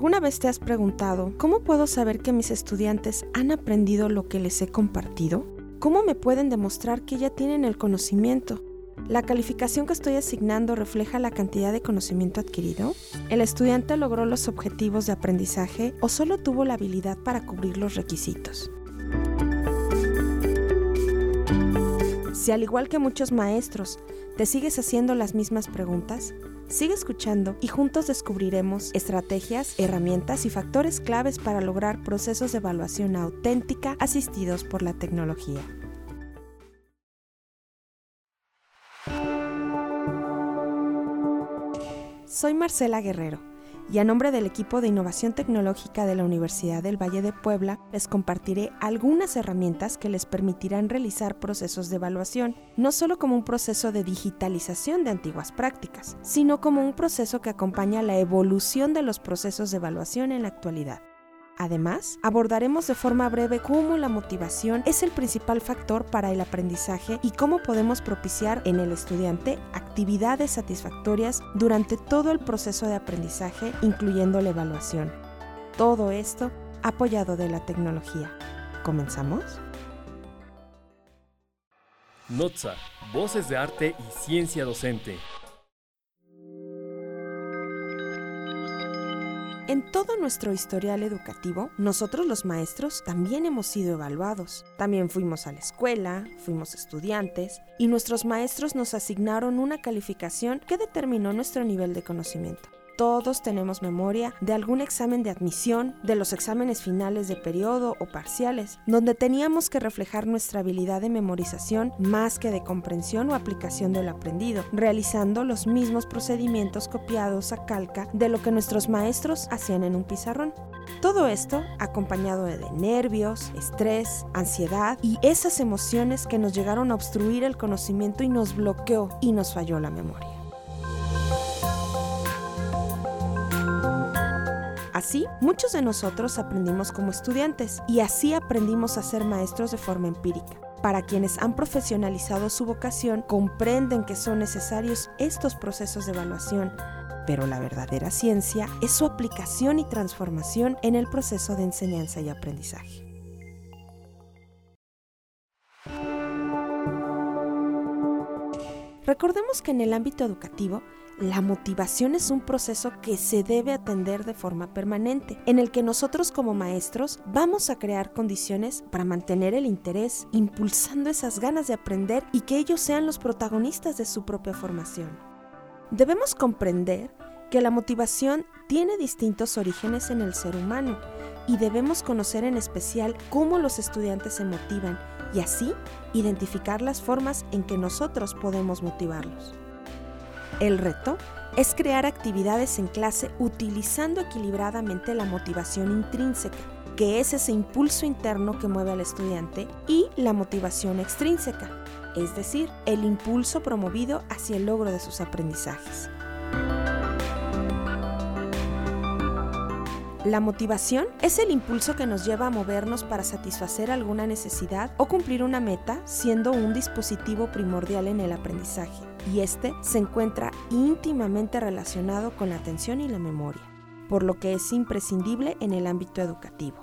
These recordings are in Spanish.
¿Alguna vez te has preguntado cómo puedo saber que mis estudiantes han aprendido lo que les he compartido? ¿Cómo me pueden demostrar que ya tienen el conocimiento? ¿La calificación que estoy asignando refleja la cantidad de conocimiento adquirido? ¿El estudiante logró los objetivos de aprendizaje o solo tuvo la habilidad para cubrir los requisitos? Si al igual que muchos maestros te sigues haciendo las mismas preguntas, sigue escuchando y juntos descubriremos estrategias, herramientas y factores claves para lograr procesos de evaluación auténtica asistidos por la tecnología. Soy Marcela Guerrero y a nombre del equipo de innovación tecnológica de la Universidad del Valle de Puebla les compartiré algunas herramientas que les permitirán realizar procesos de evaluación, no solo como un proceso de digitalización de antiguas prácticas, sino como un proceso que acompaña la evolución de los procesos de evaluación en la actualidad. Además, abordaremos de forma breve cómo la motivación es el principal factor para el aprendizaje y cómo podemos propiciar en el estudiante actividades satisfactorias durante todo el proceso de aprendizaje, incluyendo la evaluación. Todo esto apoyado de la tecnología. ¿Comenzamos? Notza, Voces de Arte y Ciencia Docente. En todo nuestro historial educativo, nosotros los maestros también hemos sido evaluados. También fuimos a la escuela, fuimos estudiantes y nuestros maestros nos asignaron una calificación que determinó nuestro nivel de conocimiento todos tenemos memoria de algún examen de admisión, de los exámenes finales de periodo o parciales, donde teníamos que reflejar nuestra habilidad de memorización más que de comprensión o aplicación del aprendido, realizando los mismos procedimientos copiados a calca de lo que nuestros maestros hacían en un pizarrón. Todo esto acompañado de nervios, estrés, ansiedad y esas emociones que nos llegaron a obstruir el conocimiento y nos bloqueó y nos falló la memoria. Así, muchos de nosotros aprendimos como estudiantes y así aprendimos a ser maestros de forma empírica. Para quienes han profesionalizado su vocación, comprenden que son necesarios estos procesos de evaluación, pero la verdadera ciencia es su aplicación y transformación en el proceso de enseñanza y aprendizaje. Recordemos que en el ámbito educativo, la motivación es un proceso que se debe atender de forma permanente, en el que nosotros como maestros vamos a crear condiciones para mantener el interés, impulsando esas ganas de aprender y que ellos sean los protagonistas de su propia formación. Debemos comprender que la motivación tiene distintos orígenes en el ser humano y debemos conocer en especial cómo los estudiantes se motivan y así identificar las formas en que nosotros podemos motivarlos. El reto es crear actividades en clase utilizando equilibradamente la motivación intrínseca, que es ese impulso interno que mueve al estudiante, y la motivación extrínseca, es decir, el impulso promovido hacia el logro de sus aprendizajes. La motivación es el impulso que nos lleva a movernos para satisfacer alguna necesidad o cumplir una meta, siendo un dispositivo primordial en el aprendizaje y este se encuentra íntimamente relacionado con la atención y la memoria, por lo que es imprescindible en el ámbito educativo.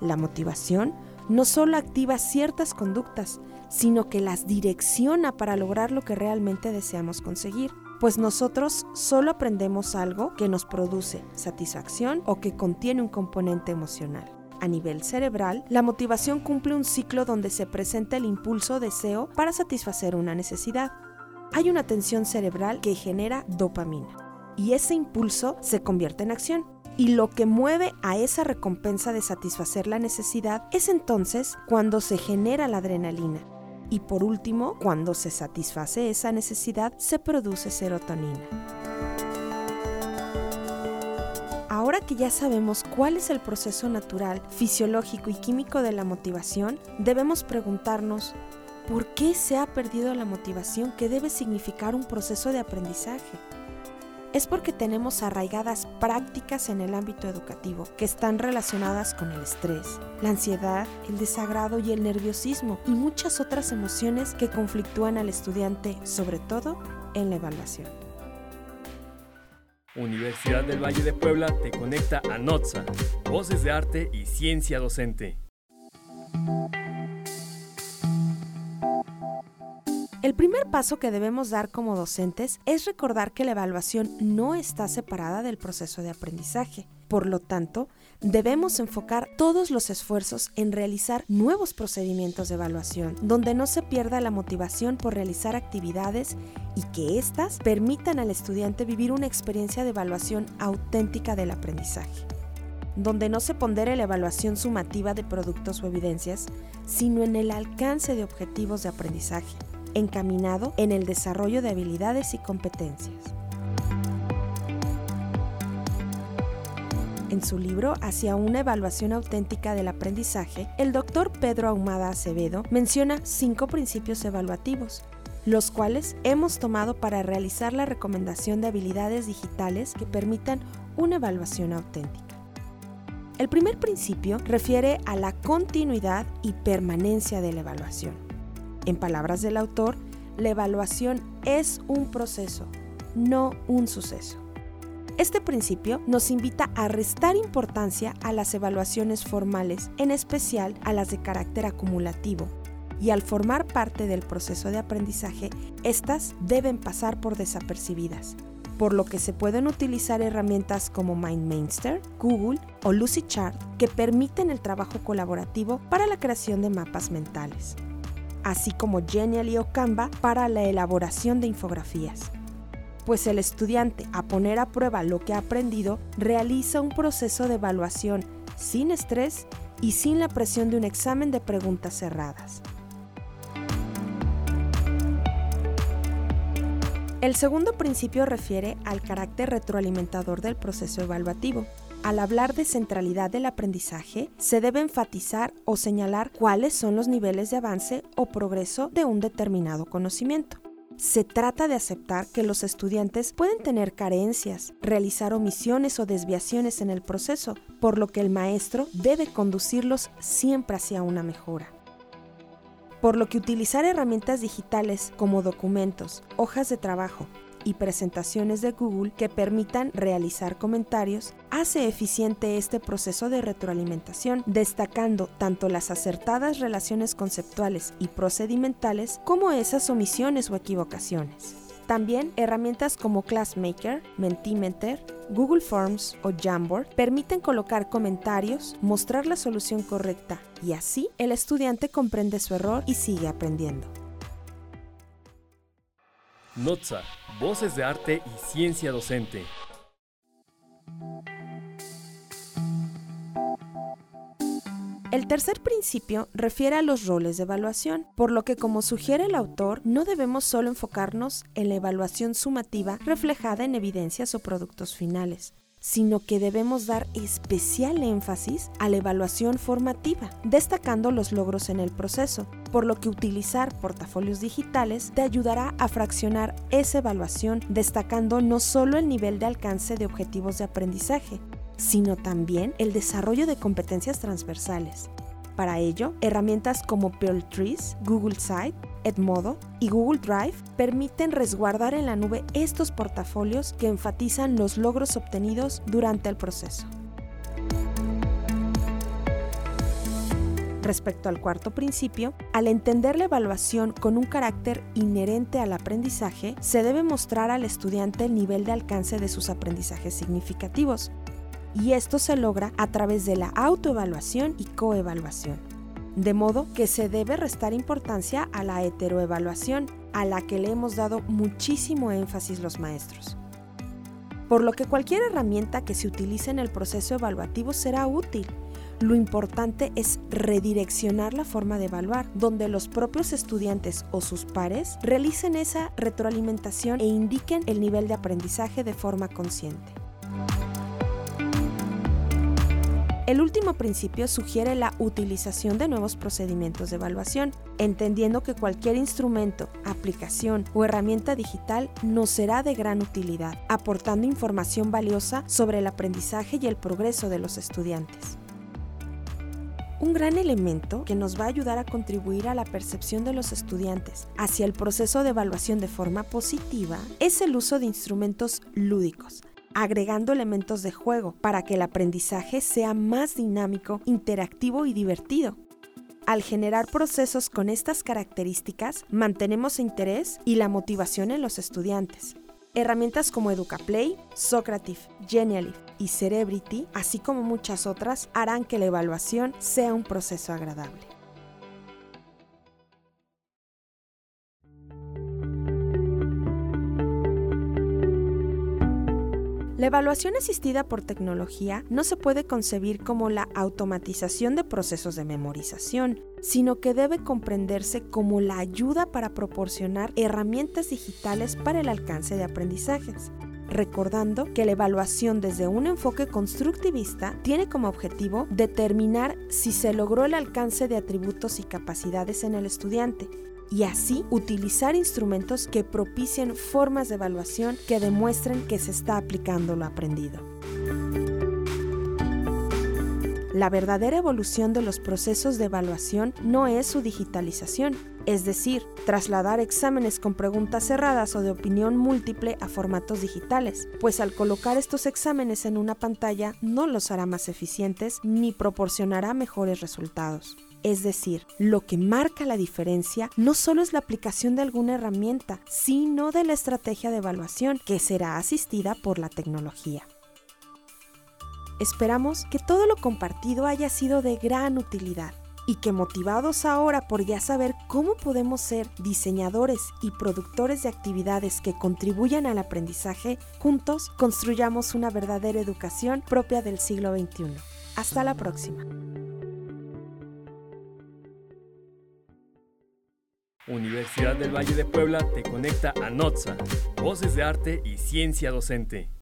La motivación no solo activa ciertas conductas, sino que las direcciona para lograr lo que realmente deseamos conseguir, pues nosotros solo aprendemos algo que nos produce satisfacción o que contiene un componente emocional. A nivel cerebral, la motivación cumple un ciclo donde se presenta el impulso deseo para satisfacer una necesidad hay una tensión cerebral que genera dopamina y ese impulso se convierte en acción. Y lo que mueve a esa recompensa de satisfacer la necesidad es entonces cuando se genera la adrenalina. Y por último, cuando se satisface esa necesidad, se produce serotonina. Ahora que ya sabemos cuál es el proceso natural, fisiológico y químico de la motivación, debemos preguntarnos, ¿Por qué se ha perdido la motivación que debe significar un proceso de aprendizaje? Es porque tenemos arraigadas prácticas en el ámbito educativo que están relacionadas con el estrés, la ansiedad, el desagrado y el nerviosismo y muchas otras emociones que conflictúan al estudiante, sobre todo en la evaluación. Universidad del Valle de Puebla te conecta a NOTSA, Voces de Arte y Ciencia Docente. El primer paso que debemos dar como docentes es recordar que la evaluación no está separada del proceso de aprendizaje. Por lo tanto, debemos enfocar todos los esfuerzos en realizar nuevos procedimientos de evaluación, donde no se pierda la motivación por realizar actividades y que éstas permitan al estudiante vivir una experiencia de evaluación auténtica del aprendizaje donde no se pondere la evaluación sumativa de productos o evidencias, sino en el alcance de objetivos de aprendizaje, encaminado en el desarrollo de habilidades y competencias. En su libro Hacia una evaluación auténtica del aprendizaje, el doctor Pedro Ahumada Acevedo menciona cinco principios evaluativos, los cuales hemos tomado para realizar la recomendación de habilidades digitales que permitan una evaluación auténtica. El primer principio refiere a la continuidad y permanencia de la evaluación. En palabras del autor, la evaluación es un proceso, no un suceso. Este principio nos invita a restar importancia a las evaluaciones formales, en especial a las de carácter acumulativo, y al formar parte del proceso de aprendizaje, estas deben pasar por desapercibidas, por lo que se pueden utilizar herramientas como MindMainster, Google o LucyChart que permiten el trabajo colaborativo para la creación de mapas mentales, así como Genially o Canva para la elaboración de infografías pues el estudiante, a poner a prueba lo que ha aprendido, realiza un proceso de evaluación sin estrés y sin la presión de un examen de preguntas cerradas. El segundo principio refiere al carácter retroalimentador del proceso evaluativo. Al hablar de centralidad del aprendizaje, se debe enfatizar o señalar cuáles son los niveles de avance o progreso de un determinado conocimiento. Se trata de aceptar que los estudiantes pueden tener carencias, realizar omisiones o desviaciones en el proceso, por lo que el maestro debe conducirlos siempre hacia una mejora. Por lo que utilizar herramientas digitales como documentos, hojas de trabajo, y presentaciones de Google que permitan realizar comentarios, hace eficiente este proceso de retroalimentación, destacando tanto las acertadas relaciones conceptuales y procedimentales como esas omisiones o equivocaciones. También herramientas como Classmaker, Mentimeter, Google Forms o Jamboard permiten colocar comentarios, mostrar la solución correcta y así el estudiante comprende su error y sigue aprendiendo. NOTSA, Voces de Arte y Ciencia Docente. El tercer principio refiere a los roles de evaluación, por lo que como sugiere el autor, no debemos solo enfocarnos en la evaluación sumativa reflejada en evidencias o productos finales, sino que debemos dar especial énfasis a la evaluación formativa, destacando los logros en el proceso, por lo que utilizar portafolios digitales te ayudará a fraccionar esa evaluación, destacando no solo el nivel de alcance de objetivos de aprendizaje, sino también el desarrollo de competencias transversales. Para ello, herramientas como Pearl Trees, Google Site, Edmodo y Google Drive permiten resguardar en la nube estos portafolios que enfatizan los logros obtenidos durante el proceso. Respecto al cuarto principio, al entender la evaluación con un carácter inherente al aprendizaje, se debe mostrar al estudiante el nivel de alcance de sus aprendizajes significativos. Y esto se logra a través de la autoevaluación y coevaluación de modo que se debe restar importancia a la heteroevaluación, a la que le hemos dado muchísimo énfasis los maestros. Por lo que cualquier herramienta que se utilice en el proceso evaluativo será útil. Lo importante es redireccionar la forma de evaluar, donde los propios estudiantes o sus pares realicen esa retroalimentación e indiquen el nivel de aprendizaje de forma consciente. El último principio sugiere la utilización de nuevos procedimientos de evaluación, entendiendo que cualquier instrumento, aplicación o herramienta digital nos será de gran utilidad, aportando información valiosa sobre el aprendizaje y el progreso de los estudiantes. Un gran elemento que nos va a ayudar a contribuir a la percepción de los estudiantes hacia el proceso de evaluación de forma positiva es el uso de instrumentos lúdicos, agregando elementos de juego para que el aprendizaje sea más dinámico, interactivo y divertido. Al generar procesos con estas características, mantenemos interés y la motivación en los estudiantes. Herramientas como EducaPlay, Socrative, Genially y Cerebrity, así como muchas otras, harán que la evaluación sea un proceso agradable. La evaluación asistida por tecnología no se puede concebir como la automatización de procesos de memorización, sino que debe comprenderse como la ayuda para proporcionar herramientas digitales para el alcance de aprendizajes recordando que la evaluación desde un enfoque constructivista tiene como objetivo determinar si se logró el alcance de atributos y capacidades en el estudiante, y así utilizar instrumentos que propicien formas de evaluación que demuestren que se está aplicando lo aprendido. La verdadera evolución de los procesos de evaluación no es su digitalización, es decir, trasladar exámenes con preguntas cerradas o de opinión múltiple a formatos digitales, pues al colocar estos exámenes en una pantalla no los hará más eficientes ni proporcionará mejores resultados. Es decir, lo que marca la diferencia no solo es la aplicación de alguna herramienta, sino de la estrategia de evaluación que será asistida por la tecnología. Esperamos que todo lo compartido haya sido de gran utilidad y que motivados ahora por ya saber cómo podemos ser diseñadores y productores de actividades que contribuyan al aprendizaje, juntos construyamos una verdadera educación propia del siglo XXI. Hasta la próxima. Universidad del Valle de Puebla te conecta a NOTSA, Voces de Arte y Ciencia Docente.